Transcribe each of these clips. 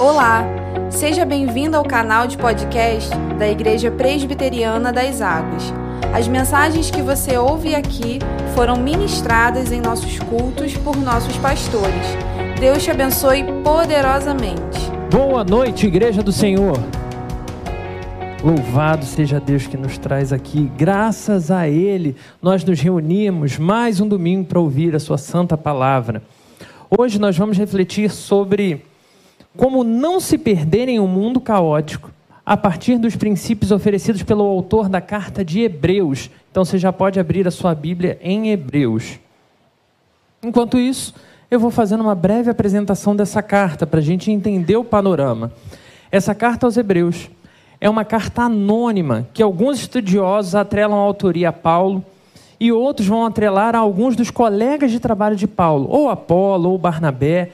Olá, seja bem-vindo ao canal de podcast da Igreja Presbiteriana das Águas. As mensagens que você ouve aqui foram ministradas em nossos cultos por nossos pastores. Deus te abençoe poderosamente. Boa noite, Igreja do Senhor. Louvado seja Deus que nos traz aqui. Graças a Ele, nós nos reunimos mais um domingo para ouvir a Sua santa palavra. Hoje nós vamos refletir sobre como não se perder em um mundo caótico, a partir dos princípios oferecidos pelo autor da carta de Hebreus. Então você já pode abrir a sua Bíblia em Hebreus. Enquanto isso, eu vou fazendo uma breve apresentação dessa carta para a gente entender o panorama. Essa carta aos Hebreus é uma carta anônima que alguns estudiosos atrelam a autoria a Paulo e outros vão atrelar a alguns dos colegas de trabalho de Paulo, ou Apolo ou Barnabé.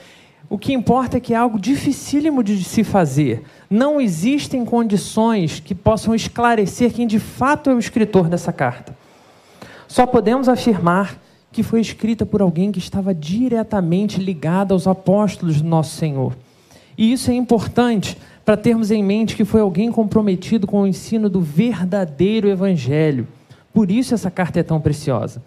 O que importa é que é algo dificílimo de se fazer. Não existem condições que possam esclarecer quem de fato é o escritor dessa carta. Só podemos afirmar que foi escrita por alguém que estava diretamente ligado aos apóstolos do nosso Senhor. E isso é importante para termos em mente que foi alguém comprometido com o ensino do verdadeiro evangelho. Por isso essa carta é tão preciosa.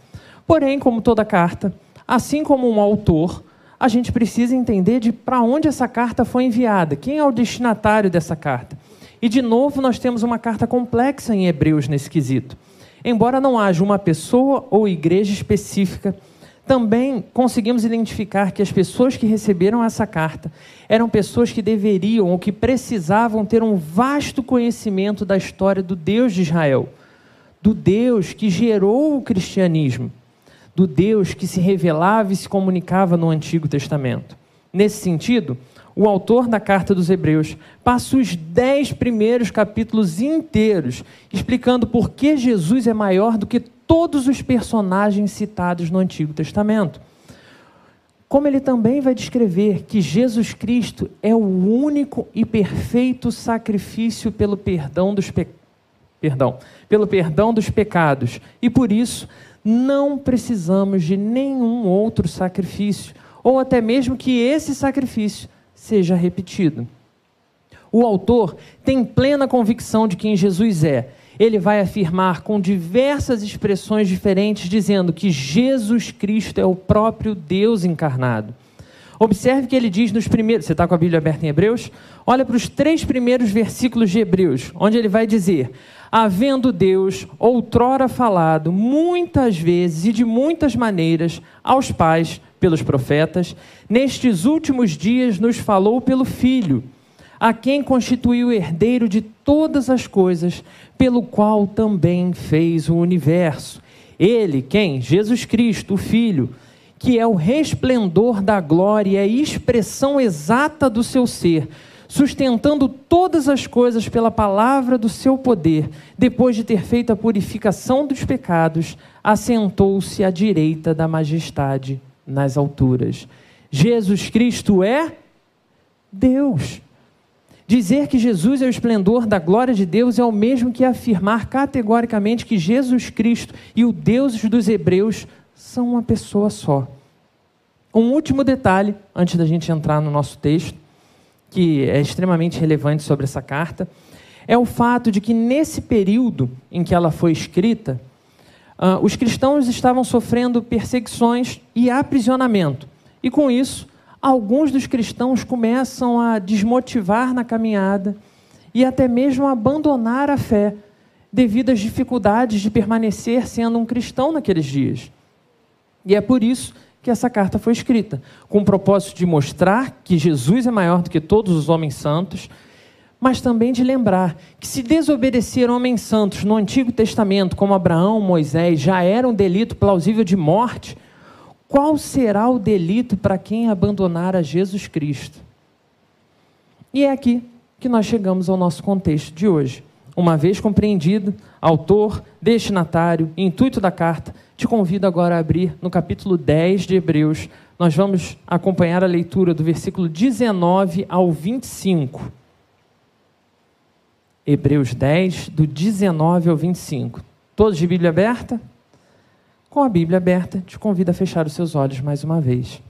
Porém, como toda carta, assim como um autor, a gente precisa entender de para onde essa carta foi enviada, quem é o destinatário dessa carta. E de novo, nós temos uma carta complexa em Hebreus nesse quesito. Embora não haja uma pessoa ou igreja específica, também conseguimos identificar que as pessoas que receberam essa carta eram pessoas que deveriam ou que precisavam ter um vasto conhecimento da história do Deus de Israel, do Deus que gerou o cristianismo do Deus que se revelava e se comunicava no Antigo Testamento. Nesse sentido, o autor da carta dos Hebreus passa os dez primeiros capítulos inteiros explicando por que Jesus é maior do que todos os personagens citados no Antigo Testamento. Como ele também vai descrever que Jesus Cristo é o único e perfeito sacrifício pelo perdão dos pe... perdão, pelo perdão dos pecados e por isso não precisamos de nenhum outro sacrifício, ou até mesmo que esse sacrifício seja repetido. O autor tem plena convicção de quem Jesus é. Ele vai afirmar com diversas expressões diferentes, dizendo que Jesus Cristo é o próprio Deus encarnado. Observe que ele diz nos primeiros. Você está com a Bíblia aberta em Hebreus? Olha para os três primeiros versículos de Hebreus, onde ele vai dizer: havendo Deus outrora falado muitas vezes e de muitas maneiras aos pais pelos profetas, nestes últimos dias nos falou pelo Filho, a quem constituiu herdeiro de todas as coisas, pelo qual também fez o universo. Ele, quem? Jesus Cristo, o Filho, que é o resplendor da glória e a expressão exata do seu ser sustentando todas as coisas pela palavra do seu poder, depois de ter feito a purificação dos pecados, assentou-se à direita da majestade nas alturas. Jesus Cristo é Deus. Dizer que Jesus é o esplendor da glória de Deus é o mesmo que afirmar categoricamente que Jesus Cristo e o Deus dos Hebreus são uma pessoa só. Um último detalhe, antes da gente entrar no nosso texto que é extremamente relevante sobre essa carta, é o fato de que nesse período em que ela foi escrita, uh, os cristãos estavam sofrendo perseguições e aprisionamento. E com isso, alguns dos cristãos começam a desmotivar na caminhada e até mesmo abandonar a fé devido às dificuldades de permanecer sendo um cristão naqueles dias. E é por isso que essa carta foi escrita, com o propósito de mostrar que Jesus é maior do que todos os homens santos, mas também de lembrar que se desobedecer homens santos no Antigo Testamento, como Abraão, Moisés, já era um delito plausível de morte, qual será o delito para quem abandonar a Jesus Cristo? E é aqui que nós chegamos ao nosso contexto de hoje. Uma vez compreendido, autor, destinatário, intuito da carta, te convido agora a abrir no capítulo 10 de Hebreus. Nós vamos acompanhar a leitura do versículo 19 ao 25. Hebreus 10, do 19 ao 25. Todos de Bíblia aberta? Com a Bíblia aberta, te convido a fechar os seus olhos mais uma vez.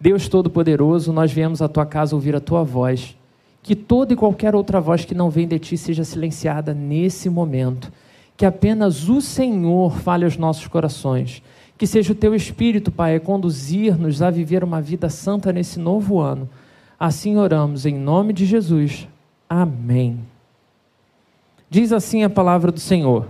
Deus Todo-Poderoso, nós viemos à tua casa ouvir a tua voz Que toda e qualquer outra voz que não vem de ti seja silenciada nesse momento. Que apenas o Senhor fale aos nossos corações. Que seja o teu Espírito, Pai, conduzir-nos a viver uma vida santa nesse novo ano. Assim oramos, em nome de Jesus. Amém. Diz assim a palavra do Senhor.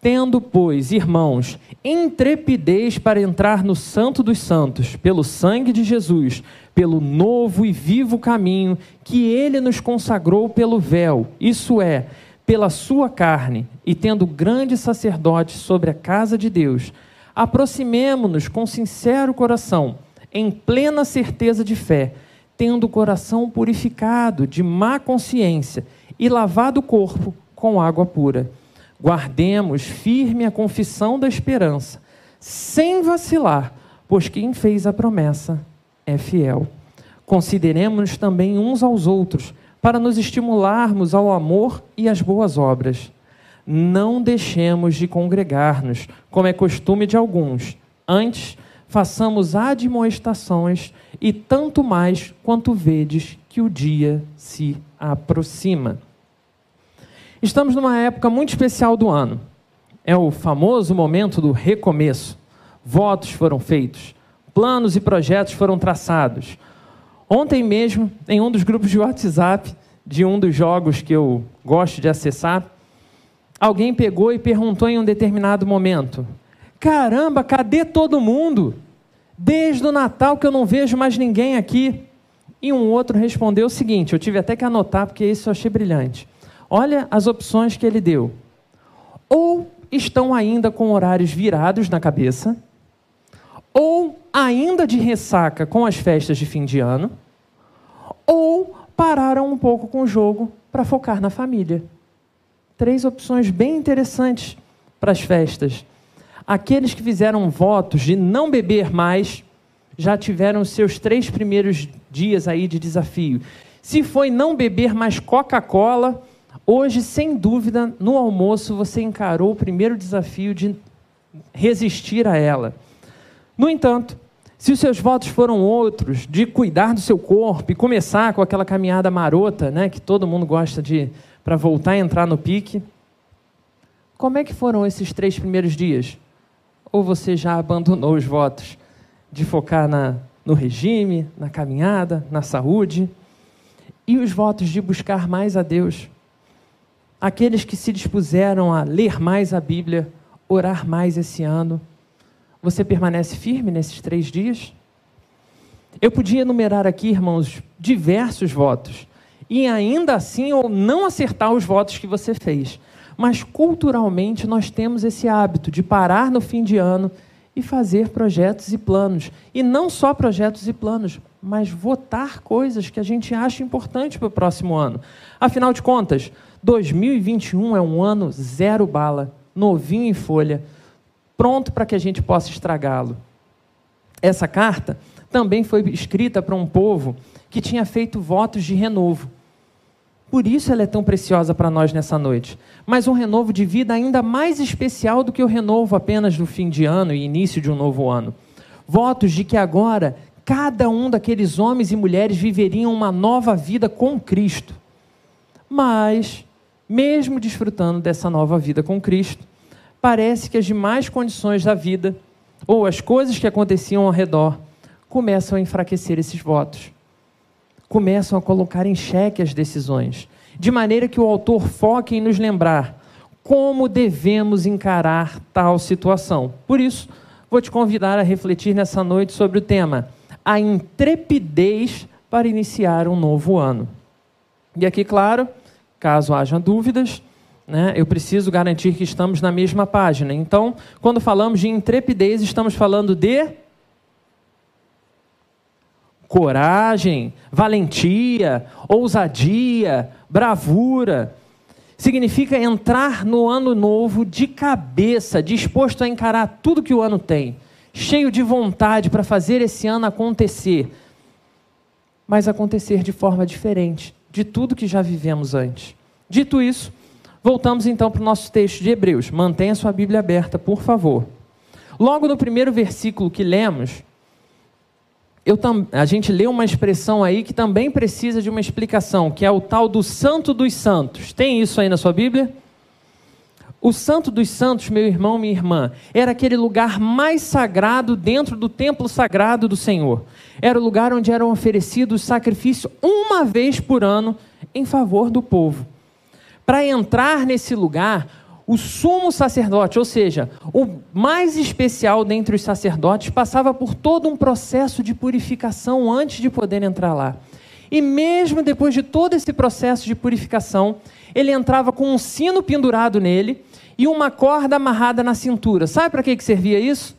Tendo, pois, irmãos, intrepidez para entrar no Santo dos Santos, pelo sangue de Jesus, pelo novo e vivo caminho que ele nos consagrou pelo véu, isso é, pela sua carne, e tendo grande sacerdote sobre a casa de Deus, aproximemo-nos com sincero coração, em plena certeza de fé, tendo o coração purificado de má consciência e lavado o corpo com água pura. Guardemos firme a confissão da esperança, sem vacilar, pois quem fez a promessa é fiel. Consideremos-nos também uns aos outros, para nos estimularmos ao amor e às boas obras. Não deixemos de congregar-nos, como é costume de alguns. Antes, façamos admoestações, e tanto mais quanto vedes que o dia se aproxima. Estamos numa época muito especial do ano. É o famoso momento do recomeço. Votos foram feitos, planos e projetos foram traçados. Ontem mesmo, em um dos grupos de WhatsApp de um dos jogos que eu gosto de acessar, alguém pegou e perguntou em um determinado momento: Caramba, cadê todo mundo? Desde o Natal que eu não vejo mais ninguém aqui. E um outro respondeu o seguinte: eu tive até que anotar porque isso eu achei brilhante. Olha as opções que ele deu. Ou estão ainda com horários virados na cabeça, ou ainda de ressaca com as festas de fim de ano, ou pararam um pouco com o jogo para focar na família. Três opções bem interessantes para as festas. Aqueles que fizeram votos de não beber mais já tiveram seus três primeiros dias aí de desafio. Se foi não beber mais Coca-Cola, Hoje, sem dúvida, no almoço você encarou o primeiro desafio de resistir a ela. No entanto, se os seus votos foram outros, de cuidar do seu corpo e começar com aquela caminhada marota, né, que todo mundo gosta de para voltar a entrar no pique, como é que foram esses três primeiros dias? Ou você já abandonou os votos de focar na, no regime, na caminhada, na saúde? E os votos de buscar mais a Deus? aqueles que se dispuseram a ler mais a Bíblia, orar mais esse ano, você permanece firme nesses três dias? Eu podia enumerar aqui, irmãos, diversos votos, e ainda assim ou não acertar os votos que você fez. Mas culturalmente nós temos esse hábito de parar no fim de ano e fazer projetos e planos. E não só projetos e planos, mas votar coisas que a gente acha importante para o próximo ano. Afinal de contas, 2021 é um ano zero bala, novinho em folha, pronto para que a gente possa estragá-lo. Essa carta também foi escrita para um povo que tinha feito votos de renovo. Por isso ela é tão preciosa para nós nessa noite. Mas um renovo de vida ainda mais especial do que o renovo apenas do fim de ano e início de um novo ano. Votos de que agora cada um daqueles homens e mulheres viveriam uma nova vida com Cristo. Mas mesmo desfrutando dessa nova vida com Cristo, parece que as demais condições da vida, ou as coisas que aconteciam ao redor, começam a enfraquecer esses votos. Começam a colocar em xeque as decisões, de maneira que o autor foque em nos lembrar como devemos encarar tal situação. Por isso, vou te convidar a refletir nessa noite sobre o tema: a intrepidez para iniciar um novo ano. E aqui, claro, Caso haja dúvidas, né, eu preciso garantir que estamos na mesma página. Então, quando falamos de intrepidez, estamos falando de coragem, valentia, ousadia, bravura. Significa entrar no ano novo de cabeça, disposto a encarar tudo que o ano tem, cheio de vontade para fazer esse ano acontecer, mas acontecer de forma diferente, de tudo que já vivemos antes. Dito isso, voltamos então para o nosso texto de Hebreus. Mantenha sua Bíblia aberta, por favor. Logo no primeiro versículo que lemos, eu, a gente lê uma expressão aí que também precisa de uma explicação, que é o tal do Santo dos Santos. Tem isso aí na sua Bíblia? O Santo dos Santos, meu irmão, minha irmã, era aquele lugar mais sagrado dentro do templo sagrado do Senhor. Era o lugar onde eram oferecidos sacrifícios uma vez por ano em favor do povo. Para entrar nesse lugar, o sumo sacerdote, ou seja, o mais especial dentre os sacerdotes, passava por todo um processo de purificação antes de poder entrar lá. E mesmo depois de todo esse processo de purificação, ele entrava com um sino pendurado nele e uma corda amarrada na cintura. Sabe para que servia isso?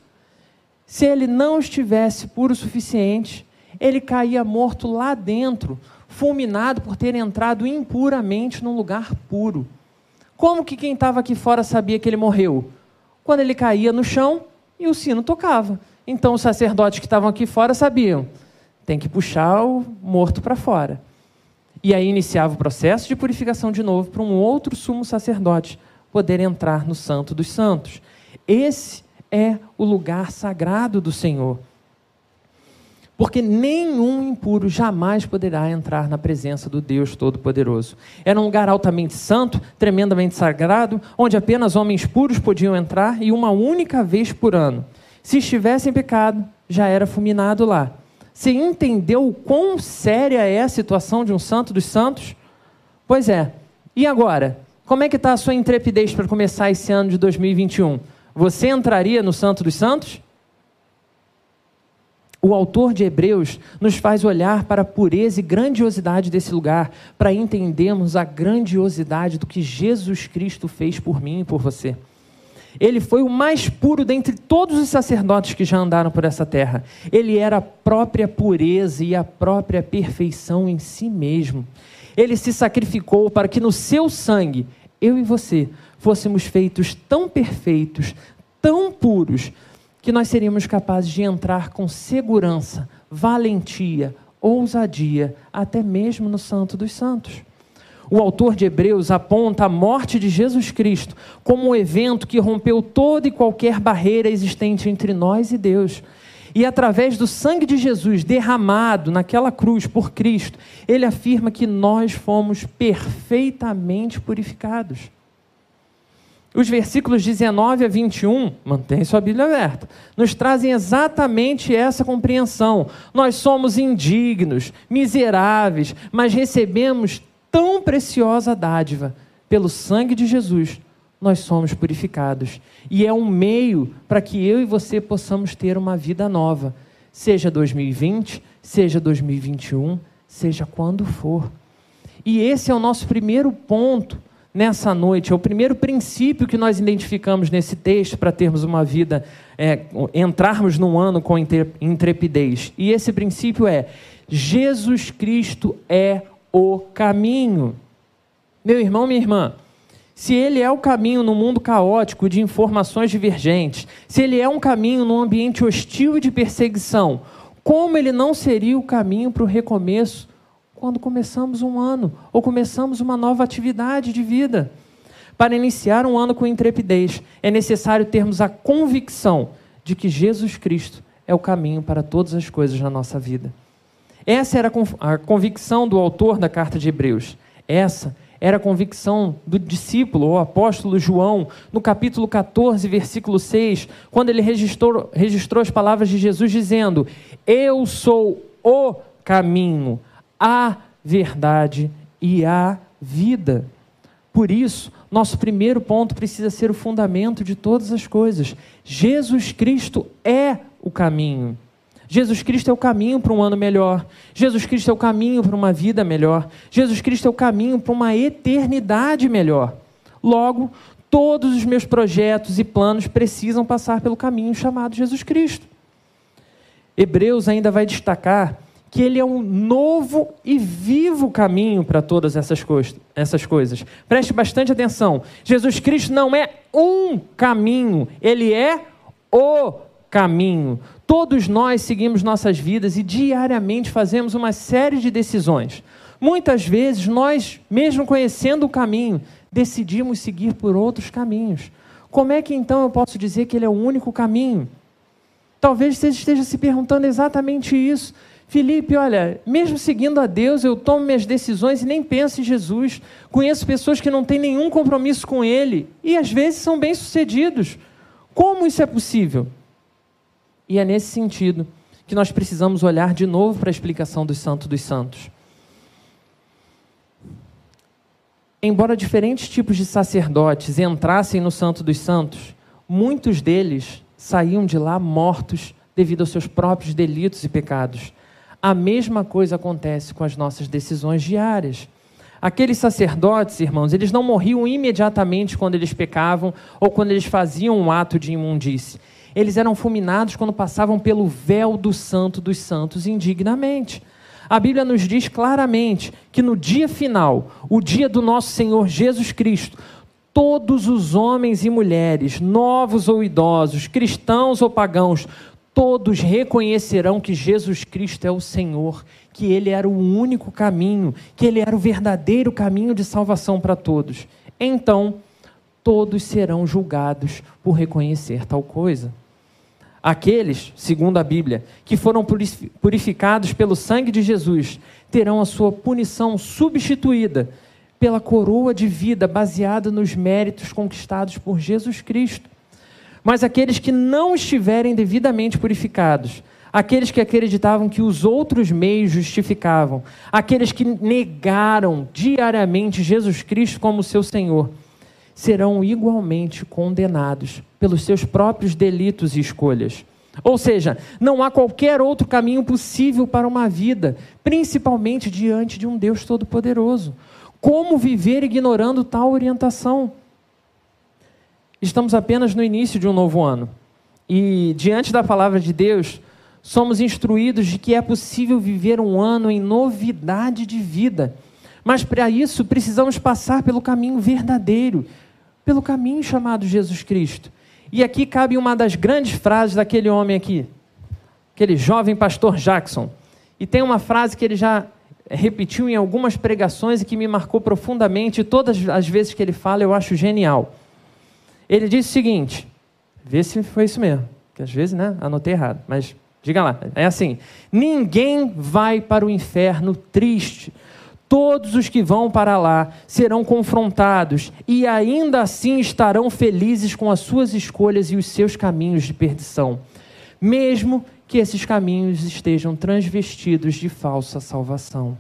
Se ele não estivesse puro o suficiente, ele caía morto lá dentro, fulminado por ter entrado impuramente num lugar puro. Como que quem estava aqui fora sabia que ele morreu? Quando ele caía no chão e o sino tocava. Então os sacerdotes que estavam aqui fora sabiam: tem que puxar o morto para fora. E aí iniciava o processo de purificação de novo para um outro sumo sacerdote poder entrar no Santo dos Santos. Esse é o lugar sagrado do Senhor porque nenhum impuro jamais poderá entrar na presença do Deus Todo-Poderoso. Era um lugar altamente santo, tremendamente sagrado, onde apenas homens puros podiam entrar e uma única vez por ano. Se estivesse em pecado, já era fulminado lá. Você entendeu o quão séria é a situação de um santo dos santos? Pois é. E agora? Como é que está a sua intrepidez para começar esse ano de 2021? Você entraria no santo dos santos? O autor de Hebreus nos faz olhar para a pureza e grandiosidade desse lugar, para entendermos a grandiosidade do que Jesus Cristo fez por mim e por você. Ele foi o mais puro dentre todos os sacerdotes que já andaram por essa terra. Ele era a própria pureza e a própria perfeição em si mesmo. Ele se sacrificou para que no seu sangue, eu e você, fôssemos feitos tão perfeitos, tão puros, que nós seríamos capazes de entrar com segurança, valentia, ousadia, até mesmo no Santo dos Santos. O autor de Hebreus aponta a morte de Jesus Cristo como um evento que rompeu toda e qualquer barreira existente entre nós e Deus. E através do sangue de Jesus derramado naquela cruz por Cristo, ele afirma que nós fomos perfeitamente purificados. Os versículos 19 a 21, mantém sua Bíblia aberta, nos trazem exatamente essa compreensão. Nós somos indignos, miseráveis, mas recebemos tão preciosa dádiva. Pelo sangue de Jesus, nós somos purificados. E é um meio para que eu e você possamos ter uma vida nova, seja 2020, seja 2021, seja quando for. E esse é o nosso primeiro ponto nessa noite. É o primeiro princípio que nós identificamos nesse texto para termos uma vida, é, entrarmos num ano com intrepidez. E esse princípio é: Jesus Cristo é o caminho. Meu irmão, minha irmã, se ele é o caminho no mundo caótico de informações divergentes, se ele é um caminho num ambiente hostil de perseguição, como ele não seria o caminho para o recomeço quando começamos um ano ou começamos uma nova atividade de vida. Para iniciar um ano com intrepidez, é necessário termos a convicção de que Jesus Cristo é o caminho para todas as coisas na nossa vida. Essa era a convicção do autor da carta de Hebreus. Essa era a convicção do discípulo, o apóstolo João, no capítulo 14, versículo 6, quando ele registrou, registrou as palavras de Jesus dizendo: Eu sou o caminho, a verdade e a vida. Por isso, nosso primeiro ponto precisa ser o fundamento de todas as coisas. Jesus Cristo é o caminho. Jesus Cristo é o caminho para um ano melhor. Jesus Cristo é o caminho para uma vida melhor. Jesus Cristo é o caminho para uma eternidade melhor. Logo, todos os meus projetos e planos precisam passar pelo caminho chamado Jesus Cristo. Hebreus ainda vai destacar que ele é um novo e vivo caminho para todas essas, coisas, essas coisas. Preste bastante atenção. Jesus Cristo não é um caminho, ele é o caminho. Todos nós seguimos nossas vidas e diariamente fazemos uma série de decisões. Muitas vezes nós, mesmo conhecendo o caminho, decidimos seguir por outros caminhos. Como é que então eu posso dizer que ele é o único caminho? Talvez você esteja se perguntando exatamente isso. Felipe, olha, mesmo seguindo a Deus, eu tomo minhas decisões e nem penso em Jesus. Conheço pessoas que não têm nenhum compromisso com Ele e às vezes são bem-sucedidos. Como isso é possível? E é nesse sentido que nós precisamos olhar de novo para a explicação dos Santos dos Santos. Embora diferentes tipos de sacerdotes entrassem no Santo dos Santos, muitos deles saíam de lá mortos devido aos seus próprios delitos e pecados. A mesma coisa acontece com as nossas decisões diárias. Aqueles sacerdotes, irmãos, eles não morriam imediatamente quando eles pecavam ou quando eles faziam um ato de imundície. Eles eram fulminados quando passavam pelo véu do Santo dos Santos indignamente. A Bíblia nos diz claramente que no dia final, o dia do nosso Senhor Jesus Cristo, todos os homens e mulheres, novos ou idosos, cristãos ou pagãos, todos reconhecerão que Jesus Cristo é o Senhor, que Ele era o único caminho, que Ele era o verdadeiro caminho de salvação para todos. Então, todos serão julgados por reconhecer tal coisa. Aqueles, segundo a Bíblia, que foram purificados pelo sangue de Jesus, terão a sua punição substituída pela coroa de vida baseada nos méritos conquistados por Jesus Cristo. Mas aqueles que não estiverem devidamente purificados, aqueles que acreditavam que os outros meios justificavam, aqueles que negaram diariamente Jesus Cristo como seu Senhor, serão igualmente condenados pelos seus próprios delitos e escolhas. Ou seja, não há qualquer outro caminho possível para uma vida, principalmente diante de um Deus Todo-Poderoso. Como viver ignorando tal orientação? Estamos apenas no início de um novo ano. E diante da palavra de Deus, somos instruídos de que é possível viver um ano em novidade de vida. Mas para isso precisamos passar pelo caminho verdadeiro, pelo caminho chamado Jesus Cristo. E aqui cabe uma das grandes frases daquele homem aqui, aquele jovem pastor Jackson. E tem uma frase que ele já repetiu em algumas pregações e que me marcou profundamente, e todas as vezes que ele fala eu acho genial. Ele disse o seguinte: vê se foi isso mesmo, que às vezes, né, anotei errado, mas diga lá, é assim: ninguém vai para o inferno triste. Todos os que vão para lá serão confrontados e ainda assim estarão felizes com as suas escolhas e os seus caminhos de perdição, mesmo que esses caminhos estejam transvestidos de falsa salvação.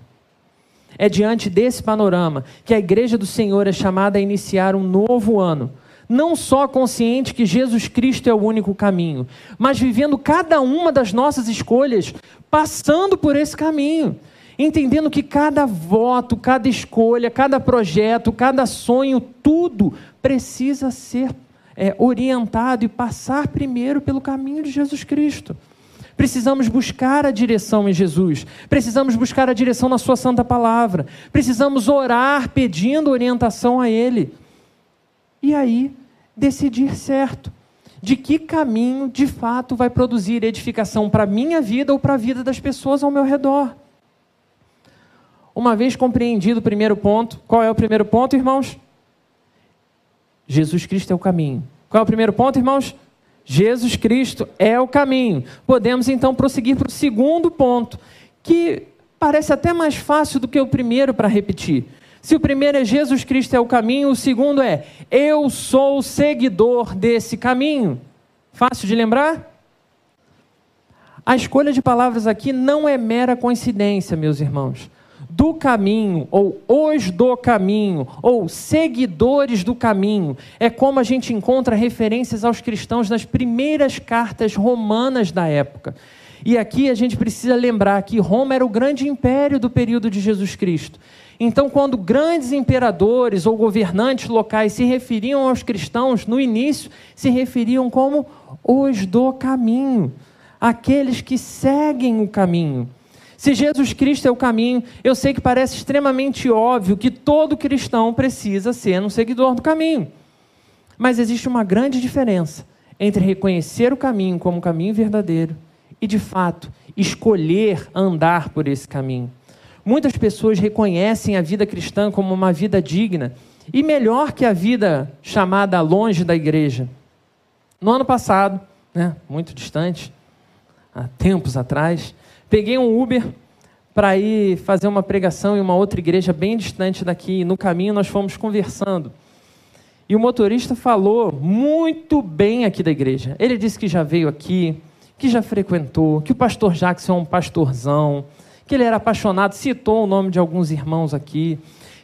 É diante desse panorama que a Igreja do Senhor é chamada a iniciar um novo ano não só consciente que Jesus Cristo é o único caminho, mas vivendo cada uma das nossas escolhas, passando por esse caminho, entendendo que cada voto, cada escolha, cada projeto, cada sonho, tudo precisa ser é, orientado e passar primeiro pelo caminho de Jesus Cristo. Precisamos buscar a direção em Jesus, precisamos buscar a direção na Sua Santa Palavra, precisamos orar pedindo orientação a Ele. E aí, decidir certo. De que caminho, de fato, vai produzir edificação para a minha vida ou para a vida das pessoas ao meu redor. Uma vez compreendido o primeiro ponto, qual é o primeiro ponto, irmãos? Jesus Cristo é o caminho. Qual é o primeiro ponto, irmãos? Jesus Cristo é o caminho. Podemos então prosseguir para o segundo ponto, que parece até mais fácil do que o primeiro para repetir. Se o primeiro é Jesus Cristo é o caminho, o segundo é eu sou seguidor desse caminho. Fácil de lembrar? A escolha de palavras aqui não é mera coincidência, meus irmãos. Do caminho, ou os do caminho, ou seguidores do caminho, é como a gente encontra referências aos cristãos nas primeiras cartas romanas da época. E aqui a gente precisa lembrar que Roma era o grande império do período de Jesus Cristo. Então, quando grandes imperadores ou governantes locais se referiam aos cristãos, no início, se referiam como os do caminho, aqueles que seguem o caminho. Se Jesus Cristo é o caminho, eu sei que parece extremamente óbvio que todo cristão precisa ser um seguidor do caminho. Mas existe uma grande diferença entre reconhecer o caminho como caminho verdadeiro e, de fato, escolher andar por esse caminho. Muitas pessoas reconhecem a vida cristã como uma vida digna e melhor que a vida chamada longe da igreja. No ano passado, né, muito distante, há tempos atrás. Peguei um Uber para ir fazer uma pregação em uma outra igreja bem distante daqui. No caminho nós fomos conversando. E o motorista falou muito bem aqui da igreja. Ele disse que já veio aqui, que já frequentou, que o pastor Jackson é um pastorzão, que ele era apaixonado, citou o nome de alguns irmãos aqui.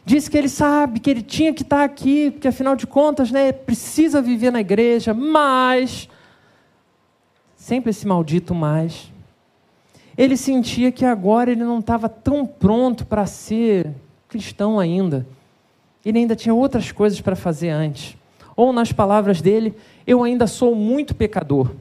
Disse que ele sabe que ele tinha que estar aqui, porque afinal de contas, né, precisa viver na igreja, mas sempre esse maldito mais ele sentia que agora ele não estava tão pronto para ser cristão ainda. Ele ainda tinha outras coisas para fazer antes. Ou, nas palavras dele, eu ainda sou muito pecador.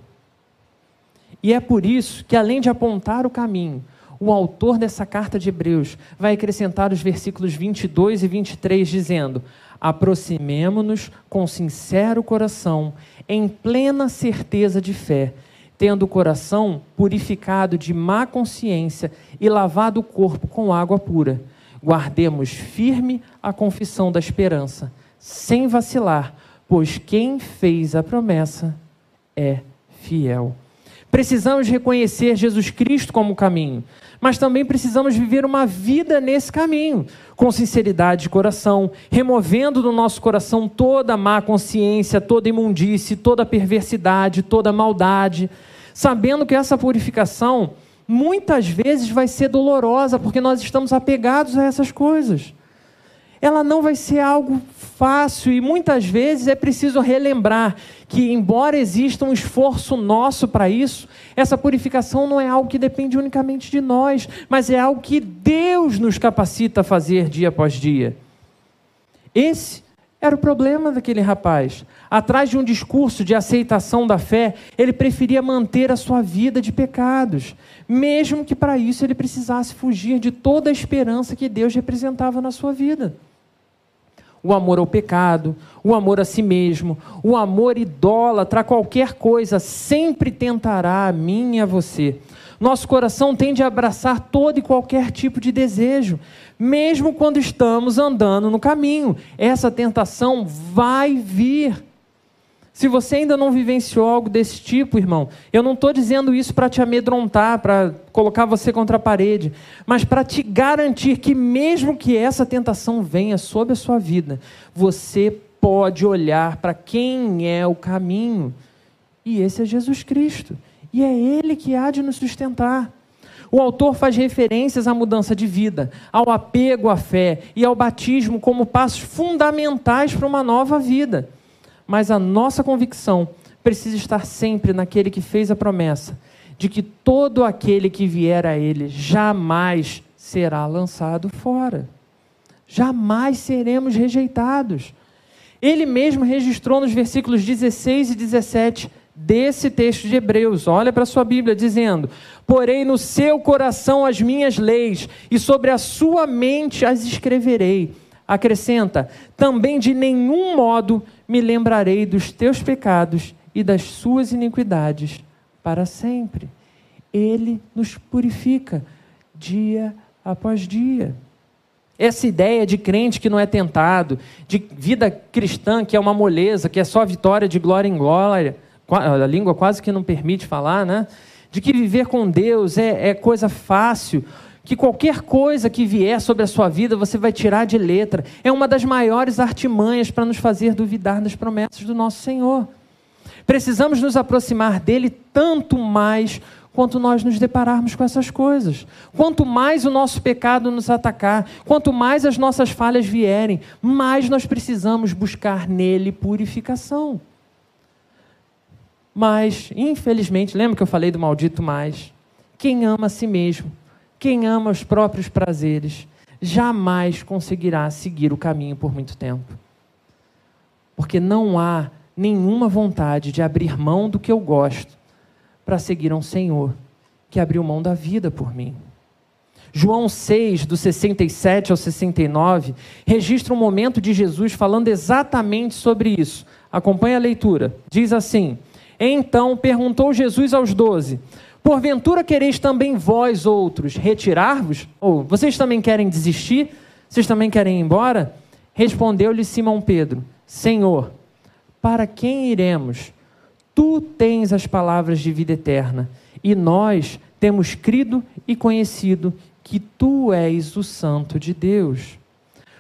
E é por isso que, além de apontar o caminho, o autor dessa carta de Hebreus vai acrescentar os versículos 22 e 23, dizendo: Aproximemo-nos com sincero coração, em plena certeza de fé tendo o coração purificado de má consciência e lavado o corpo com água pura. Guardemos firme a confissão da esperança, sem vacilar, pois quem fez a promessa é fiel. Precisamos reconhecer Jesus Cristo como caminho, mas também precisamos viver uma vida nesse caminho, com sinceridade de coração, removendo do nosso coração toda má consciência, toda imundície, toda perversidade, toda maldade, sabendo que essa purificação muitas vezes vai ser dolorosa, porque nós estamos apegados a essas coisas. Ela não vai ser algo fácil e muitas vezes é preciso relembrar que, embora exista um esforço nosso para isso, essa purificação não é algo que depende unicamente de nós, mas é algo que Deus nos capacita a fazer dia após dia. Esse era o problema daquele rapaz. Atrás de um discurso de aceitação da fé, ele preferia manter a sua vida de pecados, mesmo que para isso ele precisasse fugir de toda a esperança que Deus representava na sua vida o amor ao pecado, o amor a si mesmo, o amor idólatra a qualquer coisa, sempre tentará a mim e a você. Nosso coração tende a abraçar todo e qualquer tipo de desejo, mesmo quando estamos andando no caminho. Essa tentação vai vir. Se você ainda não vivenciou algo desse tipo, irmão, eu não estou dizendo isso para te amedrontar, para colocar você contra a parede, mas para te garantir que, mesmo que essa tentação venha sobre a sua vida, você pode olhar para quem é o caminho. E esse é Jesus Cristo. E é Ele que há de nos sustentar. O autor faz referências à mudança de vida, ao apego à fé e ao batismo como passos fundamentais para uma nova vida mas a nossa convicção precisa estar sempre naquele que fez a promessa de que todo aquele que vier a ele jamais será lançado fora. Jamais seremos rejeitados. Ele mesmo registrou nos versículos 16 e 17 desse texto de Hebreus. Olha para a sua Bíblia dizendo: Porém no seu coração as minhas leis, e sobre a sua mente as escreverei. Acrescenta: Também de nenhum modo me lembrarei dos teus pecados e das suas iniquidades para sempre. Ele nos purifica dia após dia. Essa ideia de crente que não é tentado, de vida cristã que é uma moleza, que é só vitória de glória em glória, a língua quase que não permite falar, né? De que viver com Deus é, é coisa fácil que qualquer coisa que vier sobre a sua vida você vai tirar de letra. É uma das maiores artimanhas para nos fazer duvidar das promessas do nosso Senhor. Precisamos nos aproximar dele tanto mais quanto nós nos depararmos com essas coisas. Quanto mais o nosso pecado nos atacar, quanto mais as nossas falhas vierem, mais nós precisamos buscar nele purificação. Mas, infelizmente, lembra que eu falei do maldito mais? Quem ama a si mesmo quem ama os próprios prazeres jamais conseguirá seguir o caminho por muito tempo. Porque não há nenhuma vontade de abrir mão do que eu gosto para seguir um Senhor que abriu mão da vida por mim. João 6, do 67 ao 69, registra um momento de Jesus falando exatamente sobre isso. Acompanhe a leitura. Diz assim: Então perguntou Jesus aos doze: Porventura quereis também vós outros retirar-vos? Ou vocês também querem desistir? Vocês também querem ir embora? Respondeu-lhe Simão Pedro: Senhor, para quem iremos? Tu tens as palavras de vida eterna, e nós temos crido e conhecido que tu és o Santo de Deus.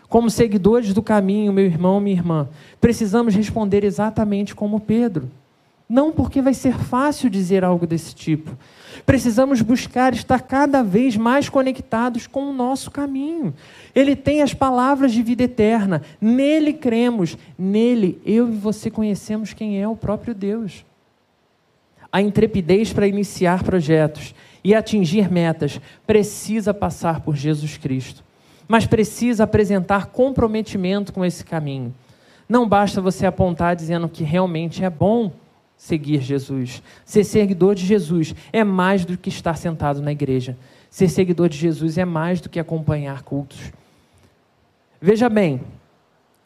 Como seguidores do caminho, meu irmão, minha irmã, precisamos responder exatamente como Pedro. Não porque vai ser fácil dizer algo desse tipo. Precisamos buscar estar cada vez mais conectados com o nosso caminho. Ele tem as palavras de vida eterna. Nele cremos. Nele eu e você conhecemos quem é o próprio Deus. A intrepidez para iniciar projetos e atingir metas precisa passar por Jesus Cristo mas precisa apresentar comprometimento com esse caminho. Não basta você apontar dizendo que realmente é bom seguir Jesus. Ser seguidor de Jesus é mais do que estar sentado na igreja. Ser seguidor de Jesus é mais do que acompanhar cultos. Veja bem,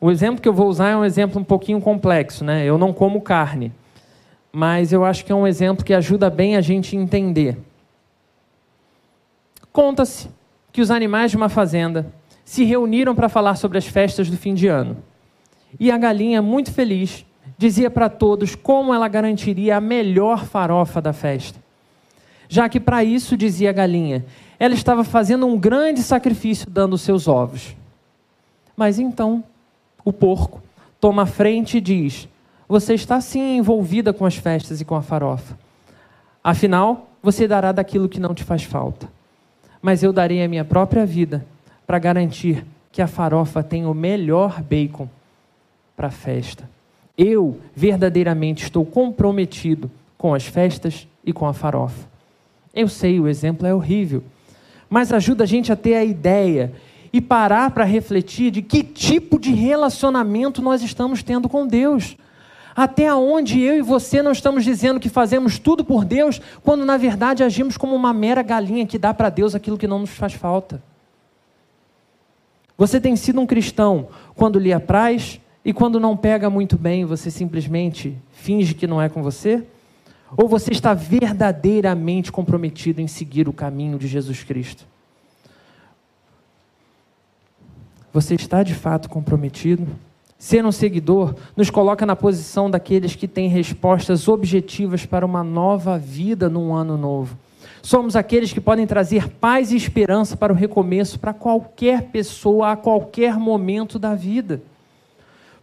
o exemplo que eu vou usar é um exemplo um pouquinho complexo, né? Eu não como carne, mas eu acho que é um exemplo que ajuda bem a gente entender. Conta-se que os animais de uma fazenda se reuniram para falar sobre as festas do fim de ano. E a galinha, muito feliz, dizia para todos como ela garantiria a melhor farofa da festa. Já que para isso, dizia a galinha, ela estava fazendo um grande sacrifício dando seus ovos. Mas então, o porco toma a frente e diz: Você está sim envolvida com as festas e com a farofa. Afinal, você dará daquilo que não te faz falta mas eu darei a minha própria vida para garantir que a farofa tenha o melhor bacon para a festa. Eu verdadeiramente estou comprometido com as festas e com a farofa. Eu sei, o exemplo é horrível, mas ajuda a gente a ter a ideia e parar para refletir de que tipo de relacionamento nós estamos tendo com Deus. Até onde eu e você não estamos dizendo que fazemos tudo por Deus, quando na verdade agimos como uma mera galinha que dá para Deus aquilo que não nos faz falta. Você tem sido um cristão quando lhe apraz e quando não pega muito bem, você simplesmente finge que não é com você? Ou você está verdadeiramente comprometido em seguir o caminho de Jesus Cristo? Você está de fato comprometido? Ser um seguidor nos coloca na posição daqueles que têm respostas objetivas para uma nova vida num ano novo. Somos aqueles que podem trazer paz e esperança para o recomeço para qualquer pessoa, a qualquer momento da vida.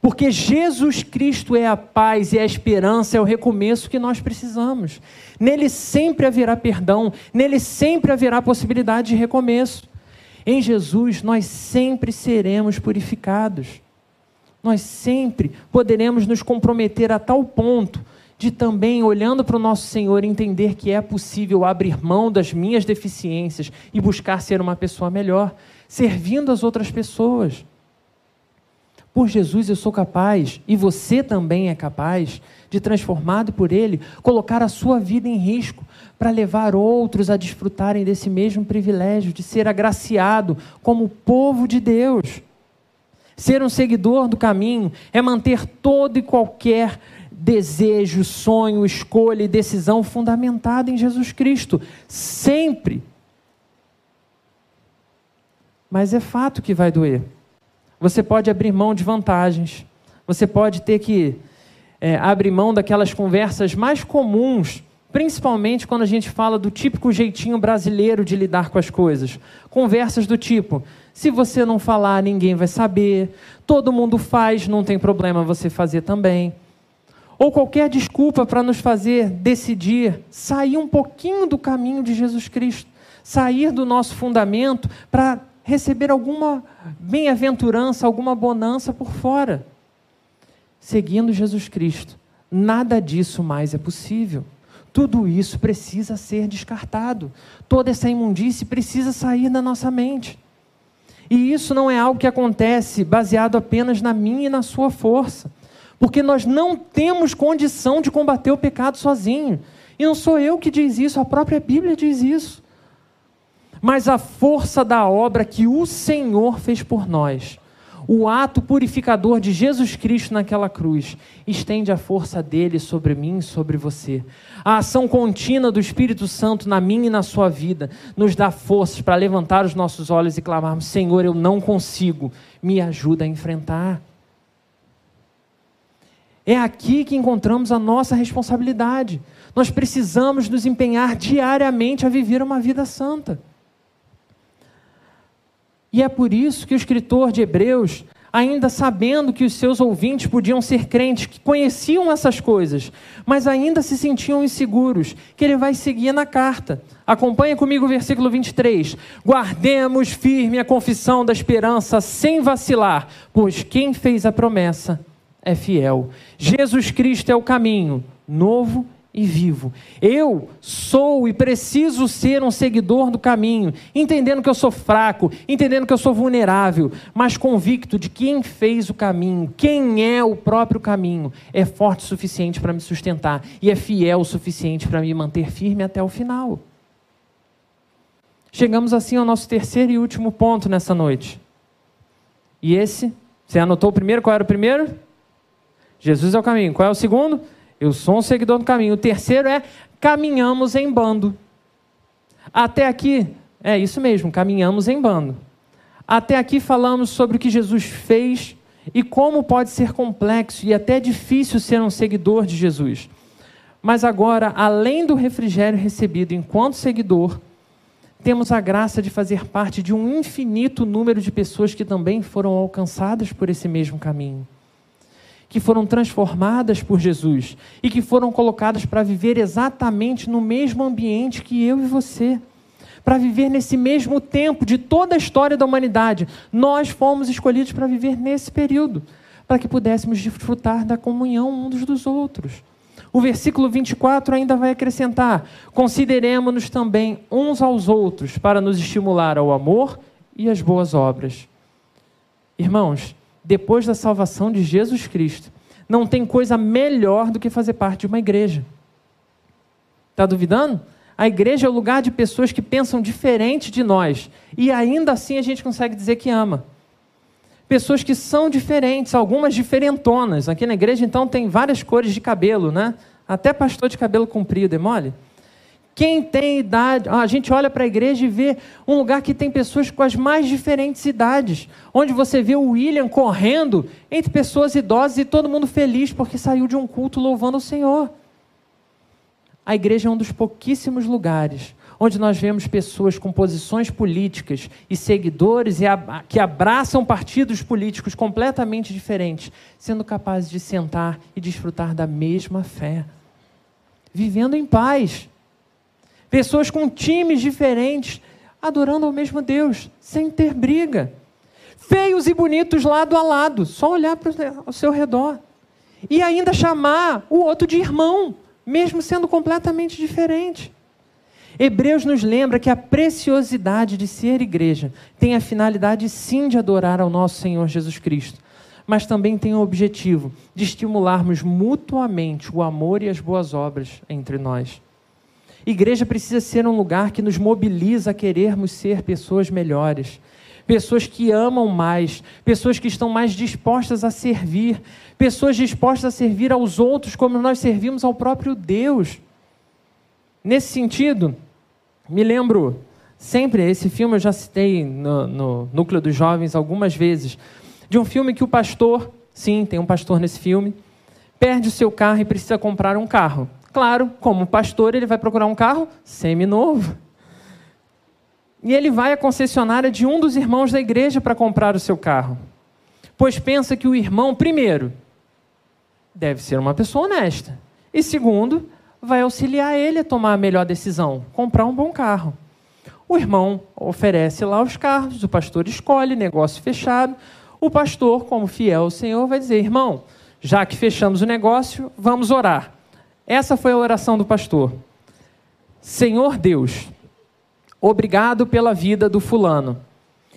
Porque Jesus Cristo é a paz e a esperança, é o recomeço que nós precisamos. Nele sempre haverá perdão, nele sempre haverá possibilidade de recomeço. Em Jesus nós sempre seremos purificados nós sempre poderemos nos comprometer a tal ponto de também, olhando para o nosso Senhor, entender que é possível abrir mão das minhas deficiências e buscar ser uma pessoa melhor, servindo as outras pessoas. Por Jesus eu sou capaz, e você também é capaz, de transformado por Ele, colocar a sua vida em risco para levar outros a desfrutarem desse mesmo privilégio de ser agraciado como povo de Deus. Ser um seguidor do caminho é manter todo e qualquer desejo, sonho, escolha e decisão fundamentada em Jesus Cristo, sempre. Mas é fato que vai doer. Você pode abrir mão de vantagens, você pode ter que é, abrir mão daquelas conversas mais comuns, principalmente quando a gente fala do típico jeitinho brasileiro de lidar com as coisas. Conversas do tipo: se você não falar, ninguém vai saber. Todo mundo faz, não tem problema você fazer também. Ou qualquer desculpa para nos fazer decidir sair um pouquinho do caminho de Jesus Cristo, sair do nosso fundamento para receber alguma bem-aventurança, alguma bonança por fora. Seguindo Jesus Cristo, nada disso mais é possível. Tudo isso precisa ser descartado. Toda essa imundície precisa sair da nossa mente. E isso não é algo que acontece baseado apenas na minha e na sua força. Porque nós não temos condição de combater o pecado sozinho. E não sou eu que diz isso, a própria Bíblia diz isso. Mas a força da obra que o Senhor fez por nós o ato purificador de Jesus Cristo naquela cruz estende a força dele sobre mim e sobre você. A ação contínua do Espírito Santo na minha e na sua vida nos dá forças para levantar os nossos olhos e clamarmos: Senhor, eu não consigo, me ajuda a enfrentar. É aqui que encontramos a nossa responsabilidade. Nós precisamos nos empenhar diariamente a viver uma vida santa. E é por isso que o escritor de Hebreus, ainda sabendo que os seus ouvintes podiam ser crentes, que conheciam essas coisas, mas ainda se sentiam inseguros, que ele vai seguir na carta. Acompanhe comigo o versículo 23. Guardemos firme a confissão da esperança sem vacilar, pois quem fez a promessa é fiel. Jesus Cristo é o caminho, novo e vivo. Eu sou e preciso ser um seguidor do caminho, entendendo que eu sou fraco, entendendo que eu sou vulnerável, mas convicto de quem fez o caminho, quem é o próprio caminho, é forte o suficiente para me sustentar e é fiel o suficiente para me manter firme até o final. Chegamos assim ao nosso terceiro e último ponto nessa noite. E esse, você anotou o primeiro? Qual era o primeiro? Jesus é o caminho. Qual é o segundo? Eu sou um seguidor do caminho. O terceiro é caminhamos em bando. Até aqui, é isso mesmo, caminhamos em bando. Até aqui falamos sobre o que Jesus fez e como pode ser complexo e até difícil ser um seguidor de Jesus. Mas agora, além do refrigério recebido enquanto seguidor, temos a graça de fazer parte de um infinito número de pessoas que também foram alcançadas por esse mesmo caminho que foram transformadas por Jesus e que foram colocadas para viver exatamente no mesmo ambiente que eu e você. Para viver nesse mesmo tempo de toda a história da humanidade. Nós fomos escolhidos para viver nesse período, para que pudéssemos desfrutar da comunhão uns dos outros. O versículo 24 ainda vai acrescentar: consideremos-nos também uns aos outros para nos estimular ao amor e às boas obras. Irmãos, depois da salvação de Jesus Cristo, não tem coisa melhor do que fazer parte de uma igreja. Está duvidando? A igreja é o lugar de pessoas que pensam diferente de nós e ainda assim a gente consegue dizer que ama. Pessoas que são diferentes, algumas diferentonas. Aqui na igreja então tem várias cores de cabelo, né? Até pastor de cabelo comprido, é mole? Quem tem idade, a gente olha para a igreja e vê um lugar que tem pessoas com as mais diferentes idades, onde você vê o William correndo entre pessoas idosas e todo mundo feliz porque saiu de um culto louvando o Senhor. A igreja é um dos pouquíssimos lugares onde nós vemos pessoas com posições políticas e seguidores que abraçam partidos políticos completamente diferentes, sendo capazes de sentar e desfrutar da mesma fé, vivendo em paz Pessoas com times diferentes, adorando ao mesmo Deus, sem ter briga. Feios e bonitos lado a lado, só olhar para o seu redor. E ainda chamar o outro de irmão, mesmo sendo completamente diferente. Hebreus nos lembra que a preciosidade de ser igreja tem a finalidade, sim, de adorar ao nosso Senhor Jesus Cristo, mas também tem o objetivo de estimularmos mutuamente o amor e as boas obras entre nós. Igreja precisa ser um lugar que nos mobiliza a querermos ser pessoas melhores, pessoas que amam mais, pessoas que estão mais dispostas a servir, pessoas dispostas a servir aos outros como nós servimos ao próprio Deus. Nesse sentido, me lembro sempre, esse filme eu já citei no, no Núcleo dos Jovens algumas vezes, de um filme que o pastor, sim, tem um pastor nesse filme, perde o seu carro e precisa comprar um carro. Claro, como pastor, ele vai procurar um carro semi-novo. E ele vai à concessionária de um dos irmãos da igreja para comprar o seu carro. Pois pensa que o irmão, primeiro, deve ser uma pessoa honesta. E segundo, vai auxiliar ele a tomar a melhor decisão, comprar um bom carro. O irmão oferece lá os carros, o pastor escolhe, negócio fechado. O pastor, como fiel ao Senhor, vai dizer: irmão, já que fechamos o negócio, vamos orar. Essa foi a oração do pastor. Senhor Deus, obrigado pela vida do fulano.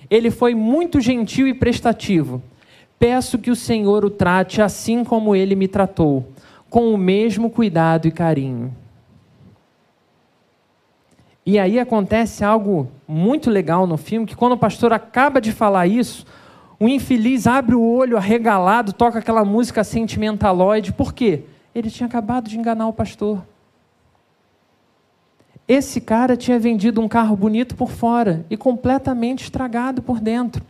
Ele foi muito gentil e prestativo. Peço que o Senhor o trate assim como ele me tratou, com o mesmo cuidado e carinho. E aí acontece algo muito legal no filme, que quando o pastor acaba de falar isso, o infeliz abre o olho arregalado, toca aquela música sentimentaloide. Por quê? Ele tinha acabado de enganar o pastor. Esse cara tinha vendido um carro bonito por fora e completamente estragado por dentro.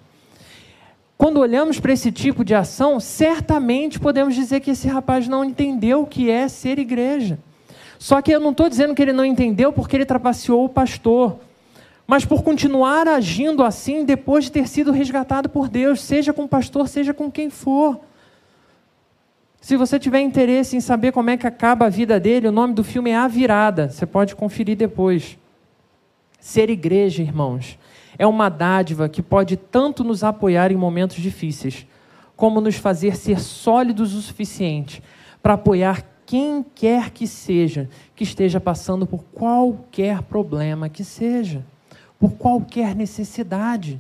Quando olhamos para esse tipo de ação, certamente podemos dizer que esse rapaz não entendeu o que é ser igreja. Só que eu não estou dizendo que ele não entendeu porque ele trapaceou o pastor, mas por continuar agindo assim depois de ter sido resgatado por Deus, seja com o pastor, seja com quem for. Se você tiver interesse em saber como é que acaba a vida dele, o nome do filme é A Virada. Você pode conferir depois. Ser igreja, irmãos, é uma dádiva que pode tanto nos apoiar em momentos difíceis, como nos fazer ser sólidos o suficiente para apoiar quem quer que seja que esteja passando por qualquer problema que seja, por qualquer necessidade.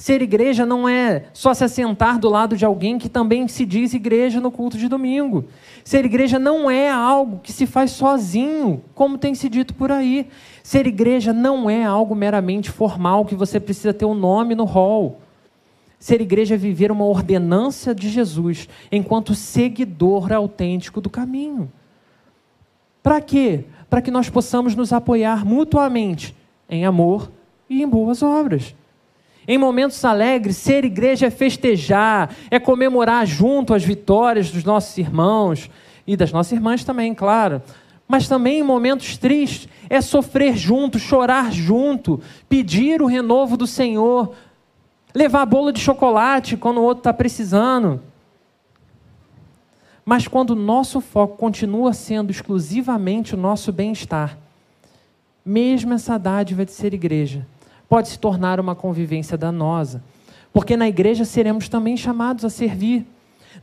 Ser igreja não é só se assentar do lado de alguém que também se diz igreja no culto de domingo. Ser igreja não é algo que se faz sozinho, como tem se dito por aí. Ser igreja não é algo meramente formal que você precisa ter um nome no hall. Ser igreja é viver uma ordenança de Jesus enquanto seguidor autêntico do caminho. Para quê? Para que nós possamos nos apoiar mutuamente em amor e em boas obras. Em momentos alegres, ser igreja é festejar, é comemorar junto as vitórias dos nossos irmãos e das nossas irmãs também, claro. Mas também em momentos tristes, é sofrer junto, chorar junto, pedir o renovo do Senhor, levar bolo de chocolate quando o outro está precisando. Mas quando o nosso foco continua sendo exclusivamente o nosso bem-estar, mesmo essa dádiva de ser igreja, pode se tornar uma convivência danosa. Porque na igreja seremos também chamados a servir.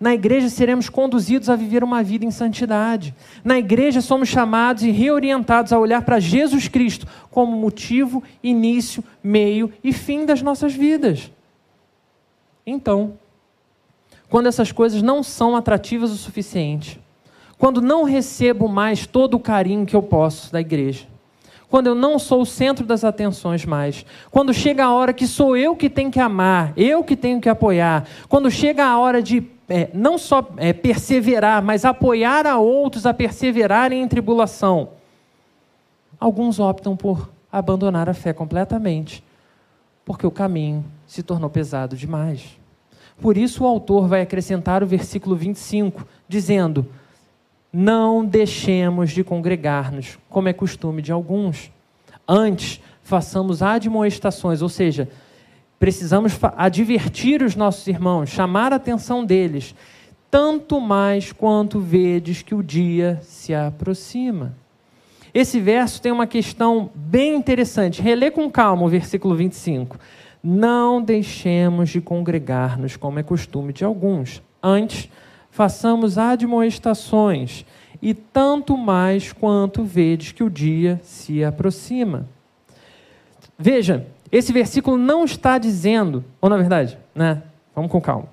Na igreja seremos conduzidos a viver uma vida em santidade. Na igreja somos chamados e reorientados a olhar para Jesus Cristo como motivo, início, meio e fim das nossas vidas. Então, quando essas coisas não são atrativas o suficiente, quando não recebo mais todo o carinho que eu posso da igreja, quando eu não sou o centro das atenções mais, quando chega a hora que sou eu que tenho que amar, eu que tenho que apoiar, quando chega a hora de é, não só é, perseverar, mas apoiar a outros a perseverarem em tribulação, alguns optam por abandonar a fé completamente, porque o caminho se tornou pesado demais. Por isso o autor vai acrescentar o versículo 25, dizendo: não deixemos de congregar-nos, como é costume de alguns. Antes, façamos admoestações, ou seja, precisamos advertir os nossos irmãos, chamar a atenção deles, tanto mais quanto vedes que o dia se aproxima. Esse verso tem uma questão bem interessante. Relê com calma o versículo 25. Não deixemos de congregar-nos, como é costume de alguns. Antes, façamos admoestações, e tanto mais quanto vedes que o dia se aproxima. Veja, esse versículo não está dizendo, ou na verdade, né? Vamos com calma.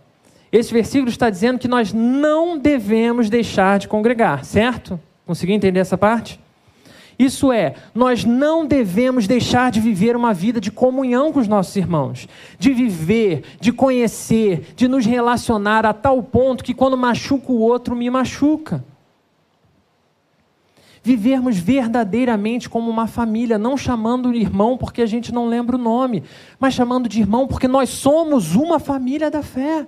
Esse versículo está dizendo que nós não devemos deixar de congregar, certo? Conseguiu entender essa parte? Isso é, nós não devemos deixar de viver uma vida de comunhão com os nossos irmãos, de viver, de conhecer, de nos relacionar a tal ponto que quando machuca o outro, me machuca. Vivermos verdadeiramente como uma família, não chamando de irmão porque a gente não lembra o nome, mas chamando de irmão porque nós somos uma família da fé.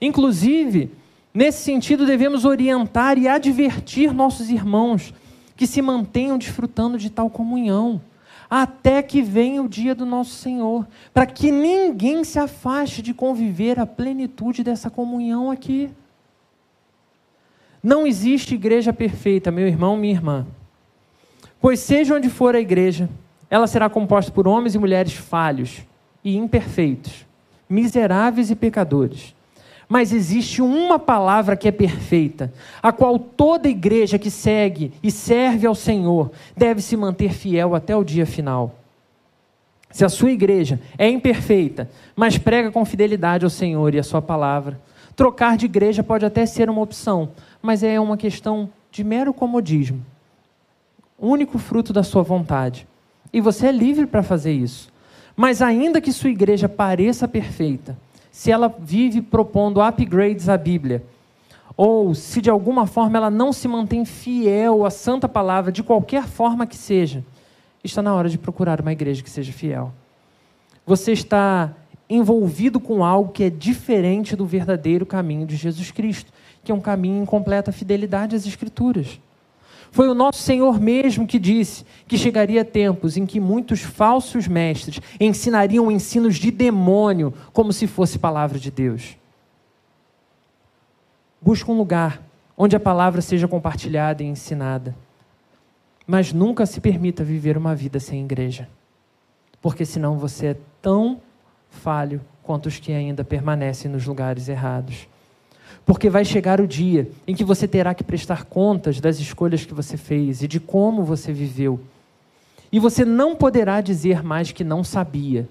Inclusive, nesse sentido, devemos orientar e advertir nossos irmãos que se mantenham desfrutando de tal comunhão, até que venha o dia do nosso Senhor, para que ninguém se afaste de conviver a plenitude dessa comunhão aqui. Não existe igreja perfeita, meu irmão, minha irmã. Pois seja onde for a igreja, ela será composta por homens e mulheres falhos e imperfeitos, miseráveis e pecadores mas existe uma palavra que é perfeita, a qual toda igreja que segue e serve ao Senhor deve se manter fiel até o dia final. Se a sua igreja é imperfeita, mas prega com fidelidade ao Senhor e à sua palavra, trocar de igreja pode até ser uma opção, mas é uma questão de mero comodismo. Único fruto da sua vontade. E você é livre para fazer isso. Mas ainda que sua igreja pareça perfeita, se ela vive propondo upgrades à Bíblia, ou se de alguma forma ela não se mantém fiel à santa palavra, de qualquer forma que seja, está na hora de procurar uma igreja que seja fiel. Você está envolvido com algo que é diferente do verdadeiro caminho de Jesus Cristo, que é um caminho em completa fidelidade às Escrituras. Foi o nosso Senhor mesmo que disse que chegaria tempos em que muitos falsos mestres ensinariam ensinos de demônio como se fosse palavra de Deus. Busca um lugar onde a palavra seja compartilhada e ensinada. Mas nunca se permita viver uma vida sem igreja, porque senão você é tão falho quanto os que ainda permanecem nos lugares errados. Porque vai chegar o dia em que você terá que prestar contas das escolhas que você fez e de como você viveu. E você não poderá dizer mais que não sabia,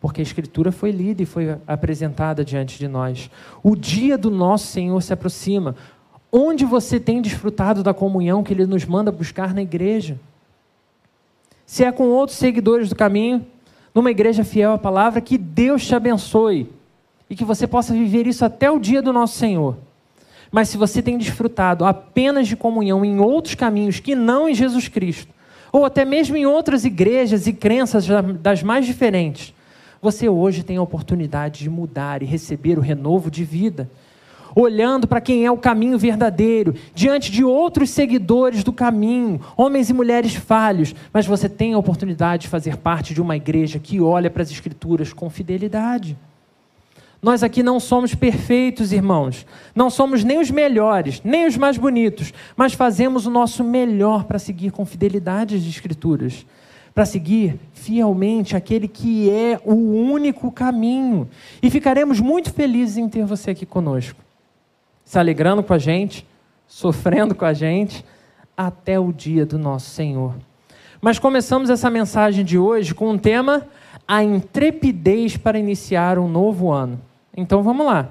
porque a Escritura foi lida e foi apresentada diante de nós. O dia do nosso Senhor se aproxima. Onde você tem desfrutado da comunhão que Ele nos manda buscar na igreja? Se é com outros seguidores do caminho, numa igreja fiel à palavra, que Deus te abençoe e que você possa viver isso até o dia do nosso Senhor. Mas se você tem desfrutado apenas de comunhão em outros caminhos que não em Jesus Cristo, ou até mesmo em outras igrejas e crenças das mais diferentes, você hoje tem a oportunidade de mudar e receber o renovo de vida olhando para quem é o caminho verdadeiro, diante de outros seguidores do caminho, homens e mulheres falhos, mas você tem a oportunidade de fazer parte de uma igreja que olha para as Escrituras com fidelidade. Nós aqui não somos perfeitos, irmãos. Não somos nem os melhores, nem os mais bonitos, mas fazemos o nosso melhor para seguir com fidelidade as Escrituras para seguir fielmente aquele que é o único caminho. E ficaremos muito felizes em ter você aqui conosco se alegrando com a gente, sofrendo com a gente, até o dia do nosso Senhor. Mas começamos essa mensagem de hoje com um tema: a intrepidez para iniciar um novo ano. Então vamos lá.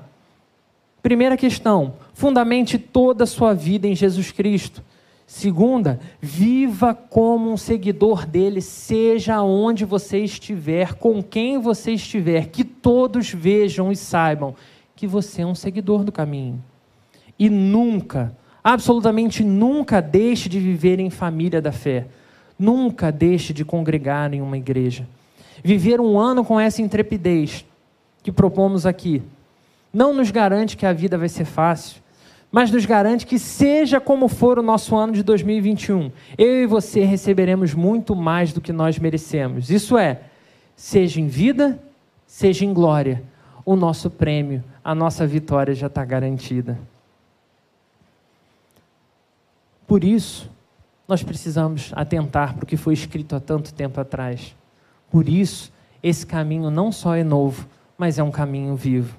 Primeira questão: fundamente toda a sua vida em Jesus Cristo. Segunda, viva como um seguidor dele, seja onde você estiver, com quem você estiver, que todos vejam e saibam que você é um seguidor do caminho. E nunca, absolutamente nunca deixe de viver em família da fé. Nunca deixe de congregar em uma igreja. Viver um ano com essa intrepidez que propomos aqui não nos garante que a vida vai ser fácil, mas nos garante que, seja como for o nosso ano de 2021, eu e você receberemos muito mais do que nós merecemos. Isso é, seja em vida, seja em glória, o nosso prêmio, a nossa vitória já está garantida. Por isso, nós precisamos atentar para o que foi escrito há tanto tempo atrás. Por isso, esse caminho não só é novo, mas é um caminho vivo.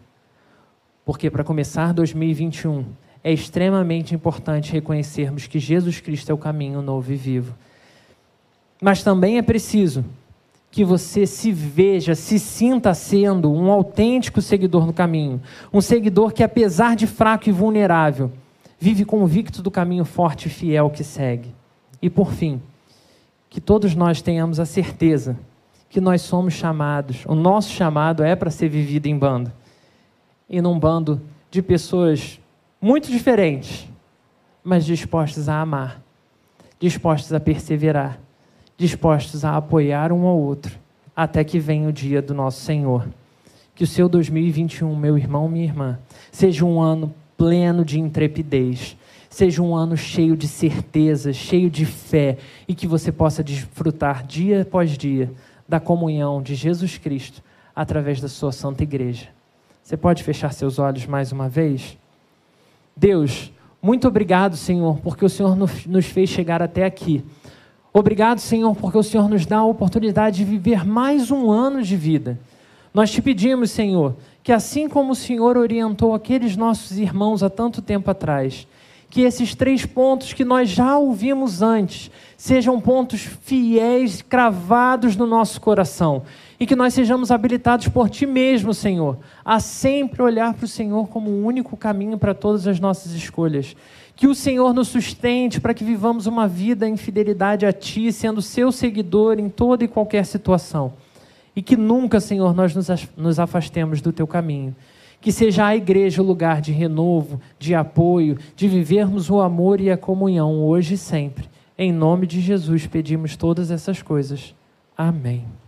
Porque para começar 2021, é extremamente importante reconhecermos que Jesus Cristo é o caminho novo e vivo. Mas também é preciso que você se veja, se sinta sendo um autêntico seguidor no caminho, um seguidor que, apesar de fraco e vulnerável, vive convicto do caminho forte e fiel que segue. E por fim, que todos nós tenhamos a certeza que nós somos chamados, o nosso chamado é para ser vivido em bando. E num bando de pessoas muito diferentes, mas dispostas a amar, dispostas a perseverar, dispostos a apoiar um ao outro, até que venha o dia do nosso Senhor. Que o seu 2021, meu irmão, minha irmã, seja um ano pleno de intrepidez. Seja um ano cheio de certeza, cheio de fé e que você possa desfrutar dia após dia da comunhão de Jesus Cristo através da sua santa igreja. Você pode fechar seus olhos mais uma vez? Deus, muito obrigado, Senhor, porque o Senhor nos fez chegar até aqui. Obrigado, Senhor, porque o Senhor nos dá a oportunidade de viver mais um ano de vida. Nós te pedimos, Senhor, que assim como o Senhor orientou aqueles nossos irmãos há tanto tempo atrás, que esses três pontos que nós já ouvimos antes sejam pontos fiéis, cravados no nosso coração e que nós sejamos habilitados por Ti mesmo, Senhor, a sempre olhar para o Senhor como o único caminho para todas as nossas escolhas. Que o Senhor nos sustente para que vivamos uma vida em fidelidade a Ti, sendo Seu seguidor em toda e qualquer situação. E que nunca, Senhor, nós nos afastemos do teu caminho. Que seja a igreja o lugar de renovo, de apoio, de vivermos o amor e a comunhão hoje e sempre. Em nome de Jesus pedimos todas essas coisas. Amém.